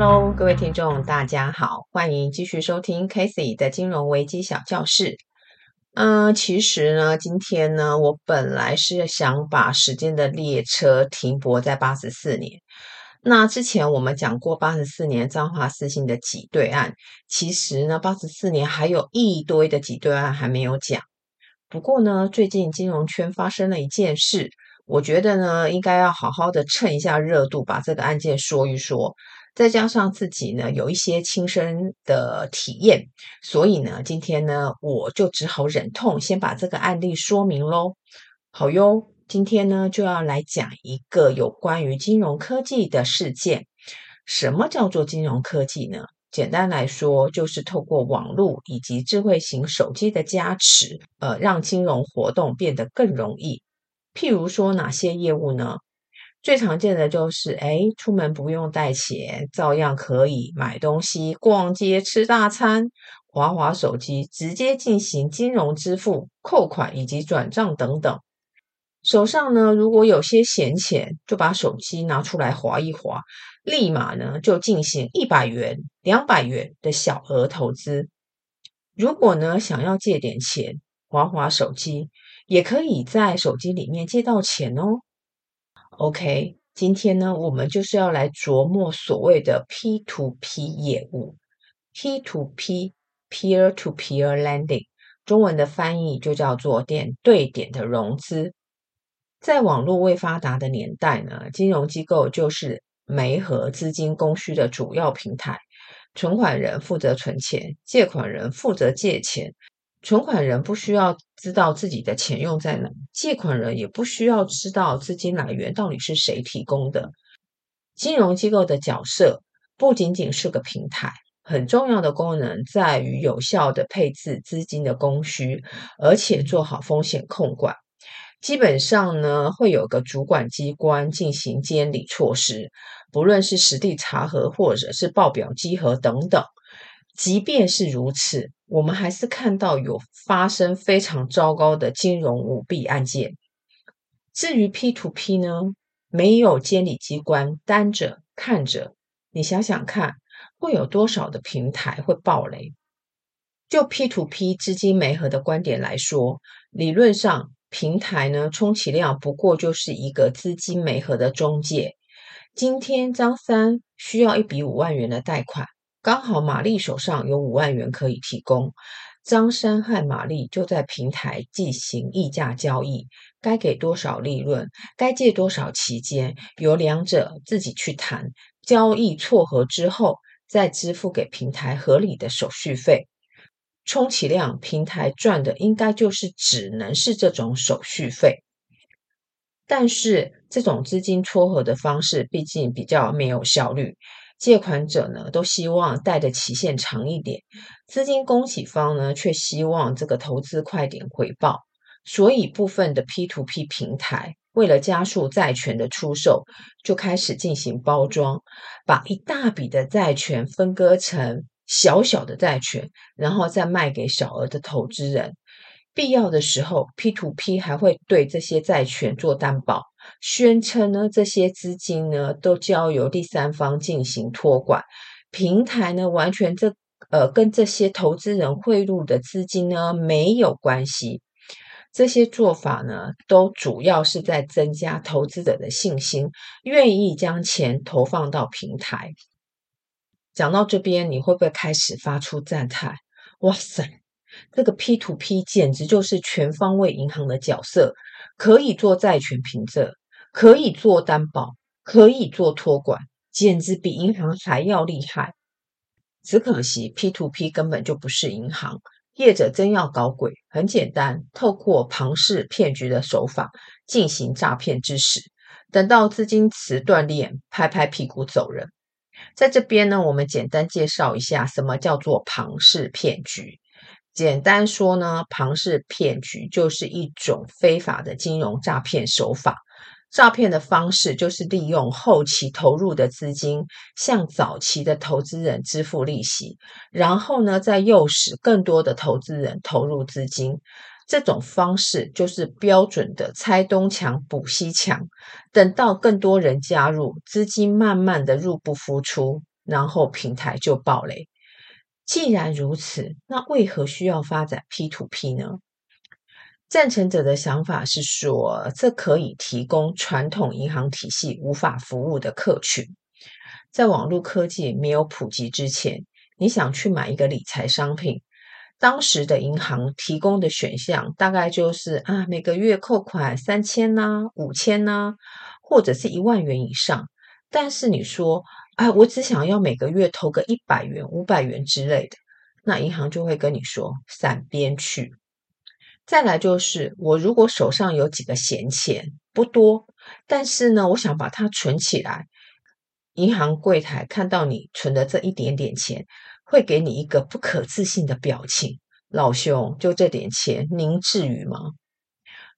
Hello，各位听众，大家好，欢迎继续收听 Casey 的金融危机小教室。嗯、其实呢，今天呢，我本来是想把时间的列车停泊在八十四年。那之前我们讲过八十四年彰化四信的挤兑案，其实呢，八十四年还有一堆的挤兑案还没有讲。不过呢，最近金融圈发生了一件事，我觉得呢，应该要好好的蹭一下热度，把这个案件说一说。再加上自己呢，有一些亲身的体验，所以呢，今天呢，我就只好忍痛先把这个案例说明喽。好哟。今天呢，就要来讲一个有关于金融科技的事件。什么叫做金融科技呢？简单来说，就是透过网络以及智慧型手机的加持，呃，让金融活动变得更容易。譬如说，哪些业务呢？最常见的就是，哎，出门不用带钱，照样可以买东西、逛街、吃大餐，滑滑手机，直接进行金融支付、扣款以及转账等等。手上呢，如果有些闲钱，就把手机拿出来滑一滑，立马呢就进行一百元、两百元的小额投资。如果呢想要借点钱，滑滑手机，也可以在手机里面借到钱哦。OK，今天呢我们就是要来琢磨所谓的 P2P 业务，P2P，Peer to Peer Lending，中文的翻译就叫做点对点的融资。在网络未发达的年代呢，金融机构就是媒合资金供需的主要平台。存款人负责存钱，借款人负责借钱。存款人不需要知道自己的钱用在哪，借款人也不需要知道资金来源到底是谁提供的。金融机构的角色不仅仅是个平台，很重要的功能在于有效的配置资金的供需，而且做好风险控管。基本上呢，会有个主管机关进行监理措施，不论是实地查核或者是报表稽核等等。即便是如此，我们还是看到有发生非常糟糕的金融舞弊案件。至于 P to P 呢，没有监理机关担着看着，你想想看，会有多少的平台会爆雷？就 P to P 资金媒合的观点来说，理论上。平台呢，充其量不过就是一个资金媒合的中介。今天张三需要一笔五万元的贷款，刚好玛丽手上有五万元可以提供，张三和玛丽就在平台进行议价交易，该给多少利润，该借多少期间，由两者自己去谈。交易撮合之后，再支付给平台合理的手续费。充其量平台赚的应该就是只能是这种手续费，但是这种资金撮合的方式毕竟比较没有效率，借款者呢都希望贷的期限长一点，资金供给方呢却希望这个投资快点回报，所以部分的 P to P 平台为了加速债权的出售，就开始进行包装，把一大笔的债权分割成。小小的债权，然后再卖给小额的投资人。必要的时候，P to P 还会对这些债权做担保，宣称呢这些资金呢都交由第三方进行托管，平台呢完全这呃跟这些投资人汇入的资金呢没有关系。这些做法呢都主要是在增加投资者的信心，愿意将钱投放到平台。讲到这边，你会不会开始发出赞叹？哇塞，这个 P to P 简直就是全方位银行的角色，可以做债权凭证，可以做担保，可以做托管，简直比银行还要厉害。只可惜 P to P 根本就不是银行，业者真要搞鬼，很简单，透过庞氏骗局的手法进行诈骗之时，等到资金池断裂，拍拍屁股走人。在这边呢，我们简单介绍一下什么叫做庞氏骗局。简单说呢，庞氏骗局就是一种非法的金融诈骗手法。诈骗的方式就是利用后期投入的资金，向早期的投资人支付利息，然后呢，再诱使更多的投资人投入资金。这种方式就是标准的拆东墙补西墙，等到更多人加入，资金慢慢的入不敷出，然后平台就爆雷。既然如此，那为何需要发展 P to P 呢？赞成者的想法是说，这可以提供传统银行体系无法服务的客群。在网络科技没有普及之前，你想去买一个理财商品，当时的银行提供的选项大概就是啊，每个月扣款三千呐、五千呐，或者是一万元以上。但是你说，啊，我只想要每个月投个一百元、五百元之类的，那银行就会跟你说散边去。再来就是，我如果手上有几个闲钱，不多，但是呢，我想把它存起来。银行柜台看到你存的这一点点钱，会给你一个不可置信的表情。老兄，就这点钱，您至于吗？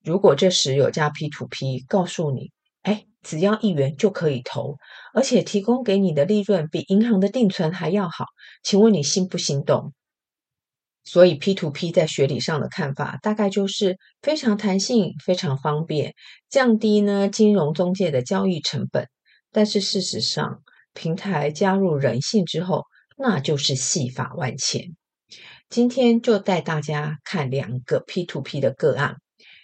如果这时有家 P2P 告诉你，哎，只要一元就可以投，而且提供给你的利润比银行的定存还要好，请问你心不心动？所以 P to P 在学理上的看法，大概就是非常弹性、非常方便，降低呢金融中介的交易成本。但是事实上，平台加入人性之后，那就是戏法万千。今天就带大家看两个 P to P 的个案。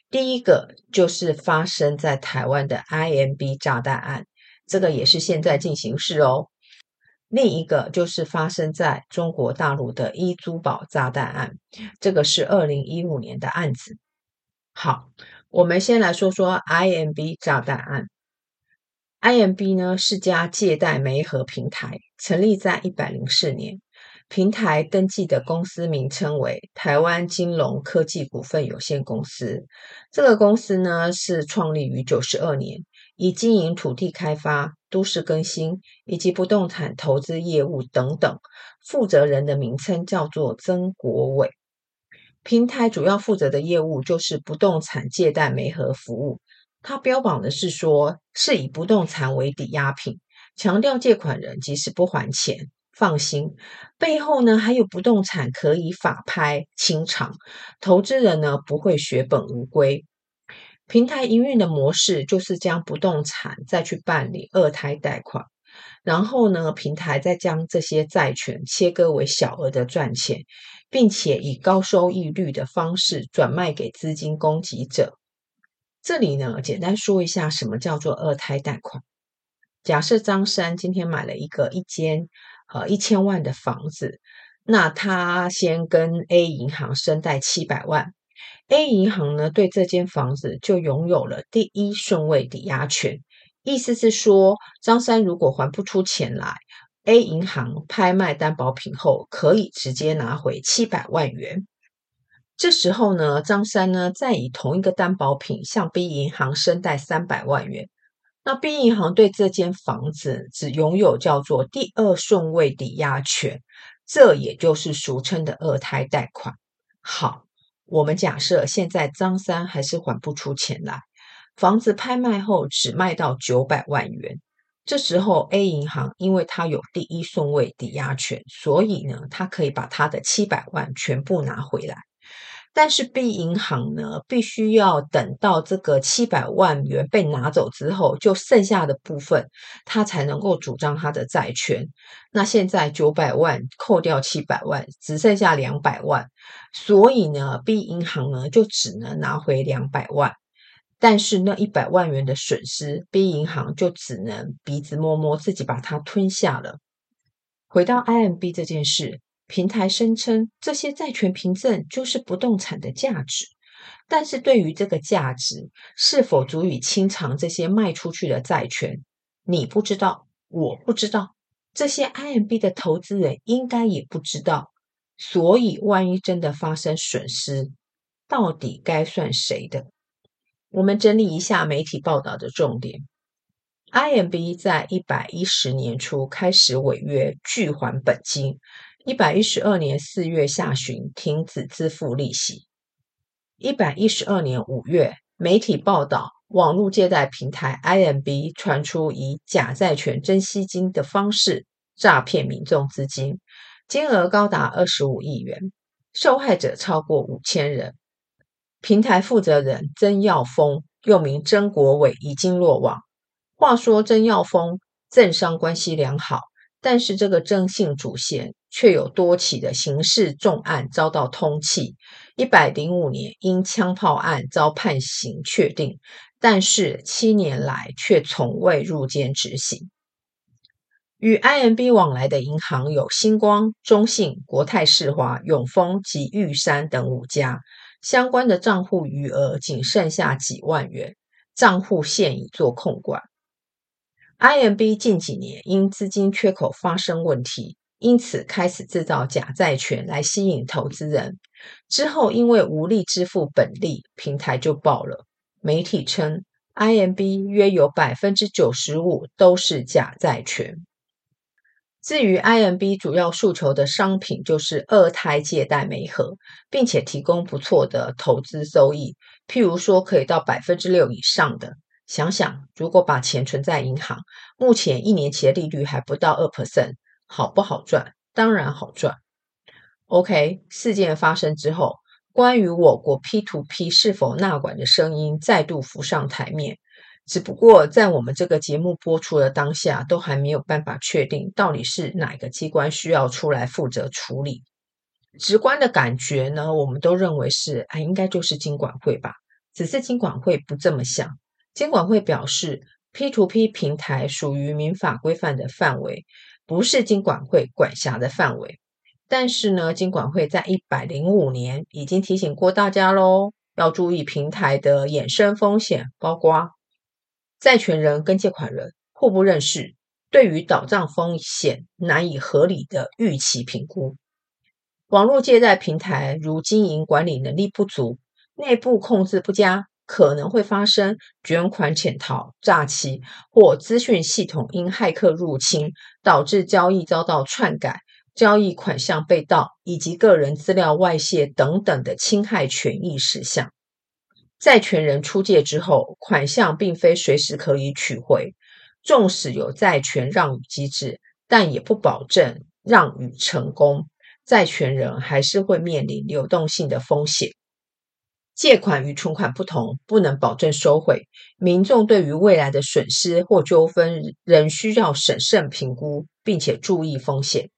第一个就是发生在台湾的 IMB 炸弹案，这个也是现在进行式哦。另一个就是发生在中国大陆的一租宝炸弹案，这个是二零一五年的案子。好，我们先来说说 IMB 炸弹案。IMB 呢是家借贷媒合平台，成立在一百零四年。平台登记的公司名称为台湾金融科技股份有限公司。这个公司呢是创立于九十二年，以经营土地开发、都市更新以及不动产投资业务等等。负责人的名称叫做曾国伟。平台主要负责的业务就是不动产借贷媒合服务。他标榜的是说，是以不动产为抵押品，强调借款人即使不还钱，放心，背后呢还有不动产可以法拍清偿，投资人呢不会血本无归。平台营运的模式就是将不动产再去办理二胎贷款，然后呢，平台再将这些债权切割为小额的赚钱，并且以高收益率的方式转卖给资金供给者。这里呢，简单说一下什么叫做二胎贷款。假设张三今天买了一个一间呃一千万的房子，那他先跟 A 银行申贷七百万，A 银行呢对这间房子就拥有了第一顺位抵押权。意思是说，张三如果还不出钱来，A 银行拍卖担保品后，可以直接拿回七百万元。这时候呢，张三呢再以同一个担保品向 B 银行申贷三百万元。那 B 银行对这间房子只拥有叫做第二顺位抵押权，这也就是俗称的二胎贷款。好，我们假设现在张三还是还不出钱来，房子拍卖后只卖到九百万元。这时候 A 银行因为它有第一顺位抵押权，所以呢，它可以把它的七百万全部拿回来。但是 B 银行呢，必须要等到这个七百万元被拿走之后，就剩下的部分，它才能够主张它的债权。那现在九百万扣掉七百万，只剩下两百万，所以呢，B 银行呢就只能拿回两百万。但是那一百万元的损失，B 银行就只能鼻子摸摸，自己把它吞下了。回到 IMB 这件事。平台声称这些债权凭证就是不动产的价值，但是对于这个价值是否足以清偿这些卖出去的债权，你不知道，我不知道，这些 IMB 的投资人应该也不知道。所以，万一真的发生损失，到底该算谁的？我们整理一下媒体报道的重点：IMB 在一百一十年初开始违约拒还本金。一百一十二年四月下旬停止支付利息。一百一十二年五月，媒体报道，网络借贷平台 IMB 传出以假债权真吸金的方式诈骗民众资金，金额高达二十五亿元，受害者超过五千人。平台负责人曾耀峰，又名曾国伟，已经落网。话说曾耀峰政商关系良好。但是这个征信主嫌却有多起的刑事重案遭到通缉。一百零五年因枪炮案遭判刑确定，但是七年来却从未入监执行。与 IMB 往来的银行有星光、中信、国泰世华、永丰及玉山等五家，相关的账户余额仅剩下几万元，账户现已做控管。IMB 近几年因资金缺口发生问题，因此开始制造假债权来吸引投资人。之后因为无力支付本利，平台就爆了。媒体称，IMB 约有百分之九十五都是假债权。至于 IMB 主要诉求的商品就是二胎借贷媒合，并且提供不错的投资收益，譬如说可以到百分之六以上的。想想，如果把钱存在银行，目前一年期的利率还不到二 percent，好不好赚？当然好赚。OK，事件发生之后，关于我国 P2P 是否纳管的声音再度浮上台面。只不过在我们这个节目播出的当下，都还没有办法确定到底是哪个机关需要出来负责处理。直观的感觉呢，我们都认为是，哎，应该就是金管会吧。只是金管会不这么想。金管会表示，P2P 平台属于民法规范的范围，不是金管会管辖的范围。但是呢，金管会在一百零五年已经提醒过大家喽，要注意平台的衍生风险，包括债权人跟借款人互不认识，对于倒账风险难以合理的预期评估。网络借贷平台如经营管理能力不足，内部控制不佳。可能会发生卷款潜逃、诈欺或资讯系统因骇客入侵导致交易遭到篡改、交易款项被盗以及个人资料外泄等等的侵害权益事项。债权人出借之后，款项并非随时可以取回，纵使有债权让与机制，但也不保证让与成功，债权人还是会面临流动性的风险。借款与存款不同，不能保证收回。民众对于未来的损失或纠纷，仍需要审慎评估，并且注意风险。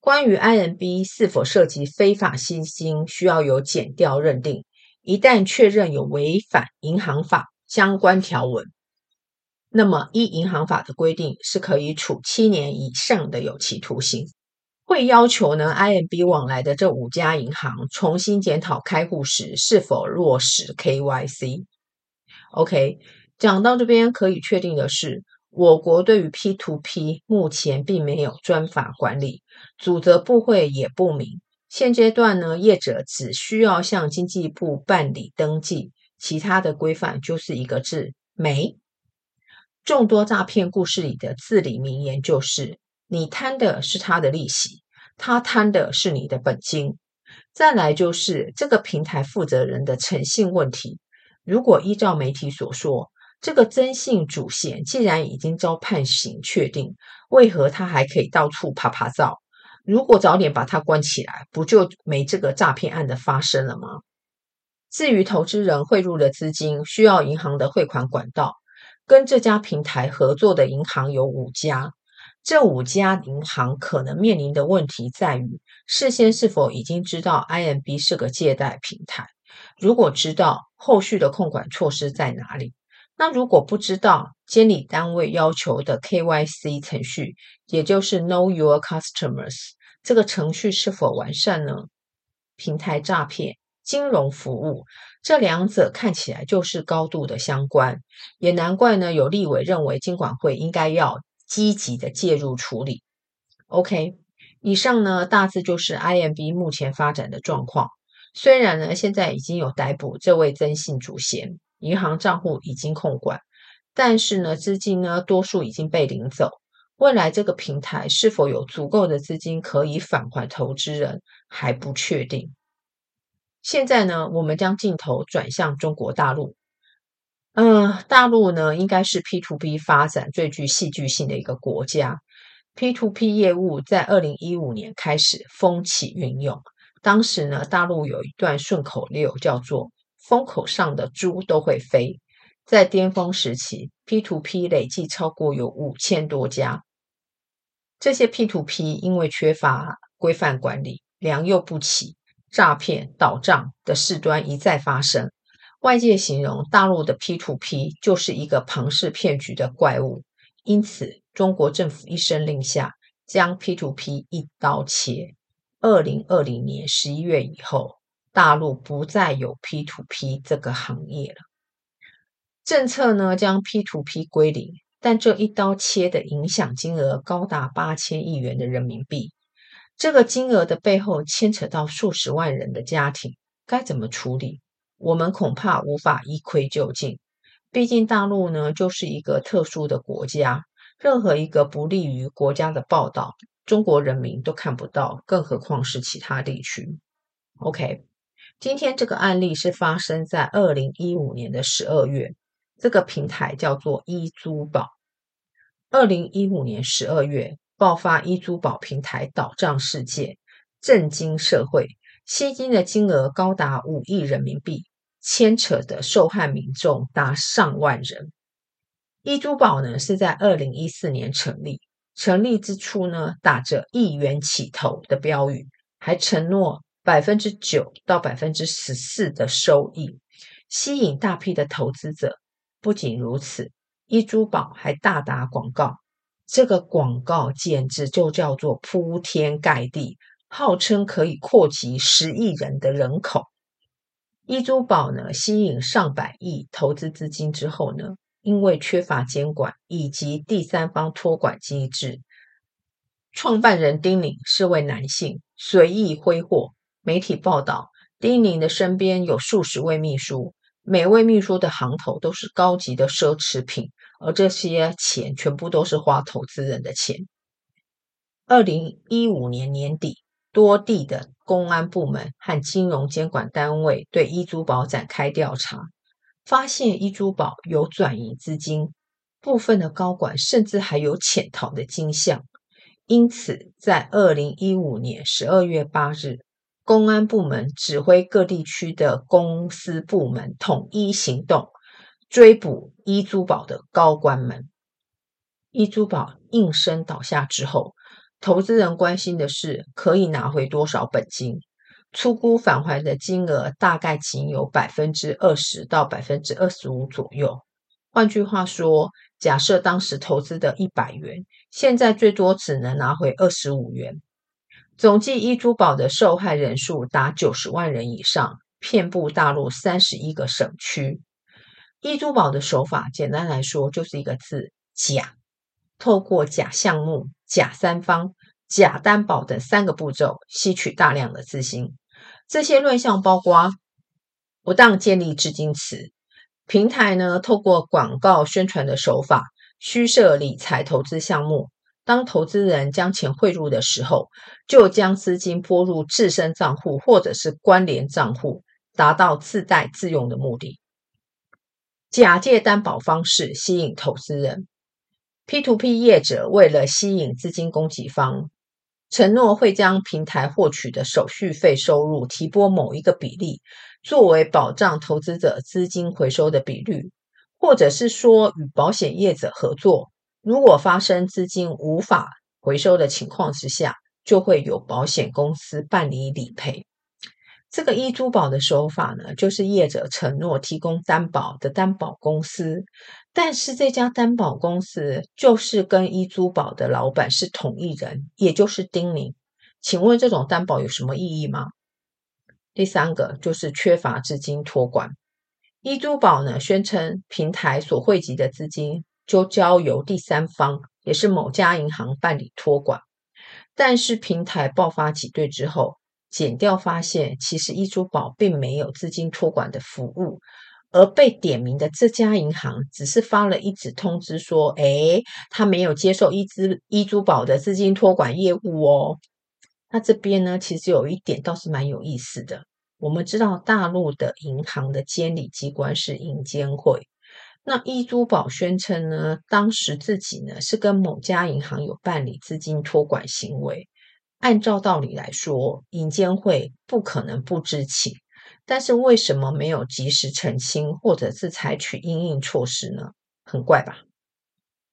关于 IMB 是否涉及非法吸金，需要有检调认定。一旦确认有违反银行法相关条文，那么依银行法的规定，是可以处七年以上的有期徒刑。会要求呢，IMB 往来的这五家银行重新检讨开户时是否落实 KYC。OK，讲到这边可以确定的是，我国对于 P2P 目前并没有专法管理，主责部会也不明。现阶段呢，业者只需要向经济部办理登记，其他的规范就是一个字：没。众多诈骗故事里的至理名言就是。你贪的是他的利息，他贪的是你的本金。再来就是这个平台负责人的诚信问题。如果依照媒体所说，这个征信主嫌既然已经遭判刑确定，为何他还可以到处趴趴走？如果早点把他关起来，不就没这个诈骗案的发生了吗？至于投资人汇入的资金需要银行的汇款管道，跟这家平台合作的银行有五家。这五家银行可能面临的问题在于，事先是否已经知道 IMB 是个借贷平台？如果知道，后续的控管措施在哪里？那如果不知道，监理单位要求的 KYC 程序，也就是 Know Your Customers，这个程序是否完善呢？平台诈骗、金融服务，这两者看起来就是高度的相关，也难怪呢，有立委认为金管会应该要。积极的介入处理。OK，以上呢大致就是 IMB 目前发展的状况。虽然呢现在已经有逮捕这位征信主嫌，银行账户已经控管，但是呢资金呢多数已经被领走。未来这个平台是否有足够的资金可以返还投资人还不确定。现在呢我们将镜头转向中国大陆。嗯、大陆呢，应该是 P to P 发展最具戏剧性的一个国家。P to P 业务在二零一五年开始风起云涌，当时呢，大陆有一段顺口溜叫做“风口上的猪都会飞”。在巅峰时期，P to P 累计超过有五千多家。这些 P to P 因为缺乏规范管理，良莠不齐，诈骗、倒账的事端一再发生。外界形容大陆的 P to P 就是一个庞氏骗局的怪物，因此中国政府一声令下，将 P to P 一刀切。二零二零年十一月以后，大陆不再有 P to P 这个行业了。政策呢，将 P to P 归零。但这一刀切的影响金额高达八千亿元的人民币，这个金额的背后牵扯到数十万人的家庭，该怎么处理？我们恐怕无法一窥究竟。毕竟大陆呢，就是一个特殊的国家，任何一个不利于国家的报道，中国人民都看不到，更何况是其他地区。OK，今天这个案例是发生在二零一五年的十二月。这个平台叫做一租宝。二零一五年十二月爆发一租宝平台倒账事件，震惊社会，吸金的金额高达五亿人民币，牵扯的受害民众达上万人。一珠宝呢是在二零一四年成立，成立之初呢打着一元起投的标语，还承诺百分之九到百分之十四的收益，吸引大批的投资者。不仅如此，一珠宝还大打广告，这个广告简直就叫做铺天盖地，号称可以扩及十亿人的人口。一租宝呢，吸引上百亿投资资金之后呢，因为缺乏监管以及第三方托管机制，创办人丁宁是位男性，随意挥霍。媒体报道，丁宁的身边有数十位秘书。每位秘书的行头都是高级的奢侈品，而这些钱全部都是花投资人的钱。二零一五年年底，多地的公安部门和金融监管单位对一租宝展开调查，发现一租宝有转移资金，部分的高管甚至还有潜逃的迹象。因此，在二零一五年十二月八日，公安部门指挥各地区的公司部门统一行动，追捕一租宝的高官们。一租宝应声倒下之后，投资人关心的是可以拿回多少本金，出估返还的金额大概仅有百分之二十到百分之二十五左右。换句话说，假设当时投资的一百元，现在最多只能拿回二十五元。总计一租宝的受害人数达九十万人以上，遍布大陆三十一个省区。一租宝的手法，简单来说就是一个字：假。透过假项目、假三方、假担保等三个步骤，吸取大量的资金。这些乱象包括不当建立资金池，平台呢透过广告宣传的手法，虚设理财投资项目。当投资人将钱汇入的时候，就将资金拨入自身账户或者是关联账户，达到自带自用的目的。假借担保方式吸引投资人，P2P 业者为了吸引资金供给方，承诺会将平台获取的手续费收入提拨某一个比例，作为保障投资者资金回收的比率，或者是说与保险业者合作。如果发生资金无法回收的情况之下，就会有保险公司办理理赔。这个一租宝的手法呢，就是业者承诺提供担保的担保公司，但是这家担保公司就是跟一租宝的老板是同一人，也就是丁宁。请问这种担保有什么意义吗？第三个就是缺乏资金托管。一租宝呢，宣称平台所汇集的资金。就交由第三方，也是某家银行办理托管。但是平台爆发挤兑之后，检调发现，其实一租宝并没有资金托管的服务，而被点名的这家银行只是发了一纸通知说：“哎，他没有接受一资一租宝的资金托管业务哦。”那这边呢，其实有一点倒是蛮有意思的。我们知道大陆的银行的监理机关是银监会。那一租宝宣称呢，当时自己呢是跟某家银行有办理资金托管行为。按照道理来说，银监会不可能不知情，但是为什么没有及时澄清，或者是采取因应措施呢？很怪吧？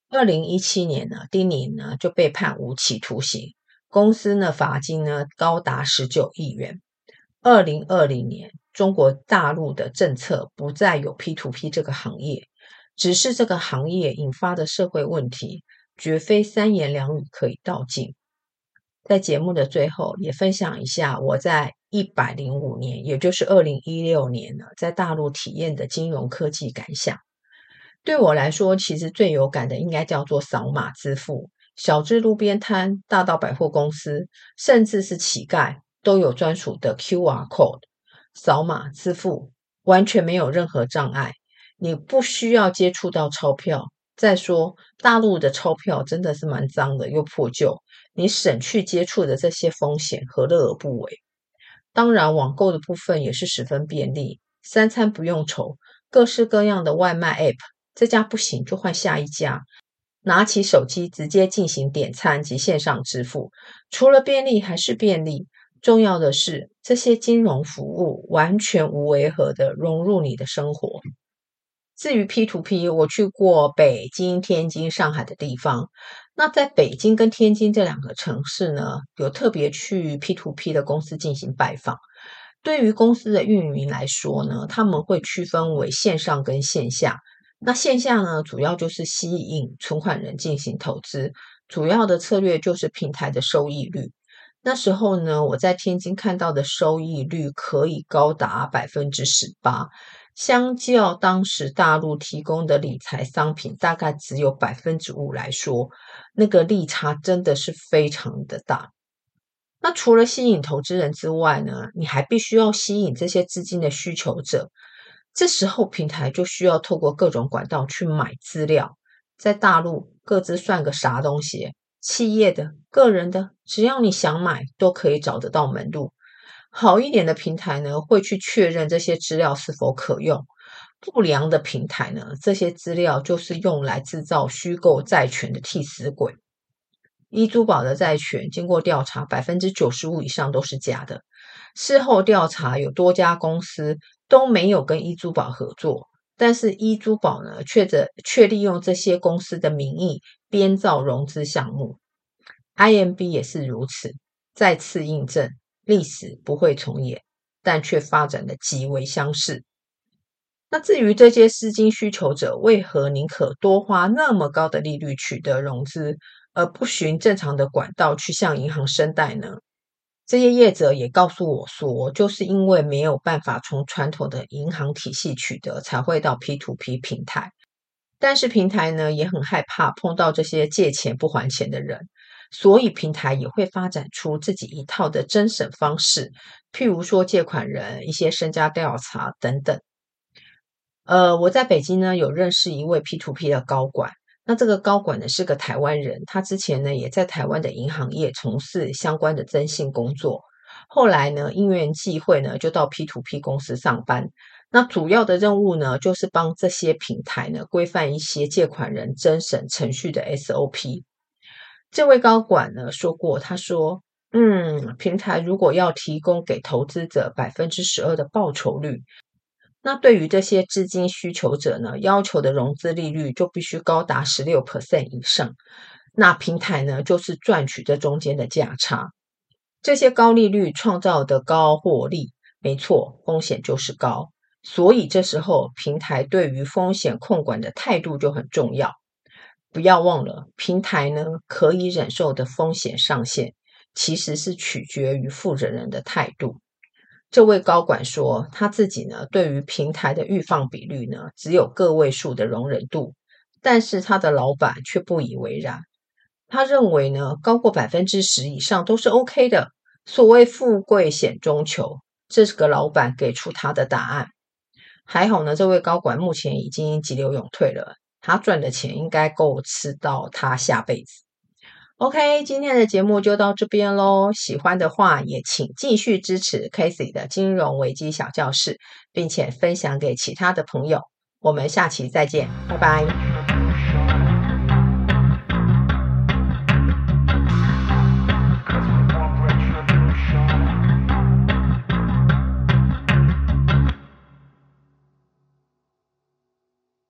二零一七年呢，丁宁呢就被判无期徒刑，公司呢罚金呢高达十九亿元。二零二零年，中国大陆的政策不再有 P2P 这个行业，只是这个行业引发的社会问题，绝非三言两语可以道尽。在节目的最后，也分享一下我在一百零五年，也就是二零一六年呢，在大陆体验的金融科技感想。对我来说，其实最有感的应该叫做扫码支付，小至路边摊，大到百货公司，甚至是乞丐，都有专属的 QR code，扫码支付完全没有任何障碍，你不需要接触到钞票。再说，大陆的钞票真的是蛮脏的又破旧，你省去接触的这些风险，何乐而不为？当然，网购的部分也是十分便利，三餐不用愁，各式各样的外卖 App。这家不行就换下一家，拿起手机直接进行点餐及线上支付，除了便利还是便利。重要的是，这些金融服务完全无违和的融入你的生活。至于 P2P，我去过北京、天津、上海的地方。那在北京跟天津这两个城市呢，有特别去 P2P 的公司进行拜访。对于公司的运营来说呢，他们会区分为线上跟线下。那线下呢，主要就是吸引存款人进行投资，主要的策略就是平台的收益率。那时候呢，我在天津看到的收益率可以高达百分之十八，相较当时大陆提供的理财商品大概只有百分之五来说，那个利差真的是非常的大。那除了吸引投资人之外呢，你还必须要吸引这些资金的需求者。这时候，平台就需要透过各种管道去买资料。在大陆，各自算个啥东西，企业的、个人的，只要你想买，都可以找得到门路。好一点的平台呢，会去确认这些资料是否可用；不良的平台呢，这些资料就是用来制造虚构债权的替死鬼。依租宝的债权经过调查，百分之九十五以上都是假的。事后调查，有多家公司都没有跟依租宝合作，但是依租宝呢，却着却利用这些公司的名义编造融资项目。IMB 也是如此，再次印证历史不会重演，但却发展的极为相似。那至于这些资金需求者为何宁可多花那么高的利率取得融资，而不循正常的管道去向银行申贷呢？这些业者也告诉我说，就是因为没有办法从传统的银行体系取得，才会到 P2P 平台。但是平台呢，也很害怕碰到这些借钱不还钱的人，所以平台也会发展出自己一套的侦审方式，譬如说借款人一些身家调查等等。呃，我在北京呢，有认识一位 P2P 的高管。那这个高管呢，是个台湾人，他之前呢也在台湾的银行业从事相关的征信工作，后来呢因缘际会呢就到 P2P 公司上班。那主要的任务呢就是帮这些平台呢规范一些借款人征审程序的 SOP。这位高管呢说过，他说：“嗯，平台如果要提供给投资者百分之十二的报酬率。”那对于这些资金需求者呢，要求的融资利率就必须高达十六 percent 以上。那平台呢，就是赚取这中间的价差。这些高利率创造的高获利，没错，风险就是高。所以这时候，平台对于风险控管的态度就很重要。不要忘了，平台呢可以忍受的风险上限，其实是取决于负责人的态度。这位高管说，他自己呢，对于平台的预放比率呢，只有个位数的容忍度，但是他的老板却不以为然。他认为呢，高过百分之十以上都是 OK 的。所谓富贵险中求，这是个老板给出他的答案。还好呢，这位高管目前已经急流勇退了，他赚的钱应该够吃到他下辈子。OK，今天的节目就到这边喽。喜欢的话，也请继续支持 Casey 的金融危机小教室，并且分享给其他的朋友。我们下期再见，拜拜。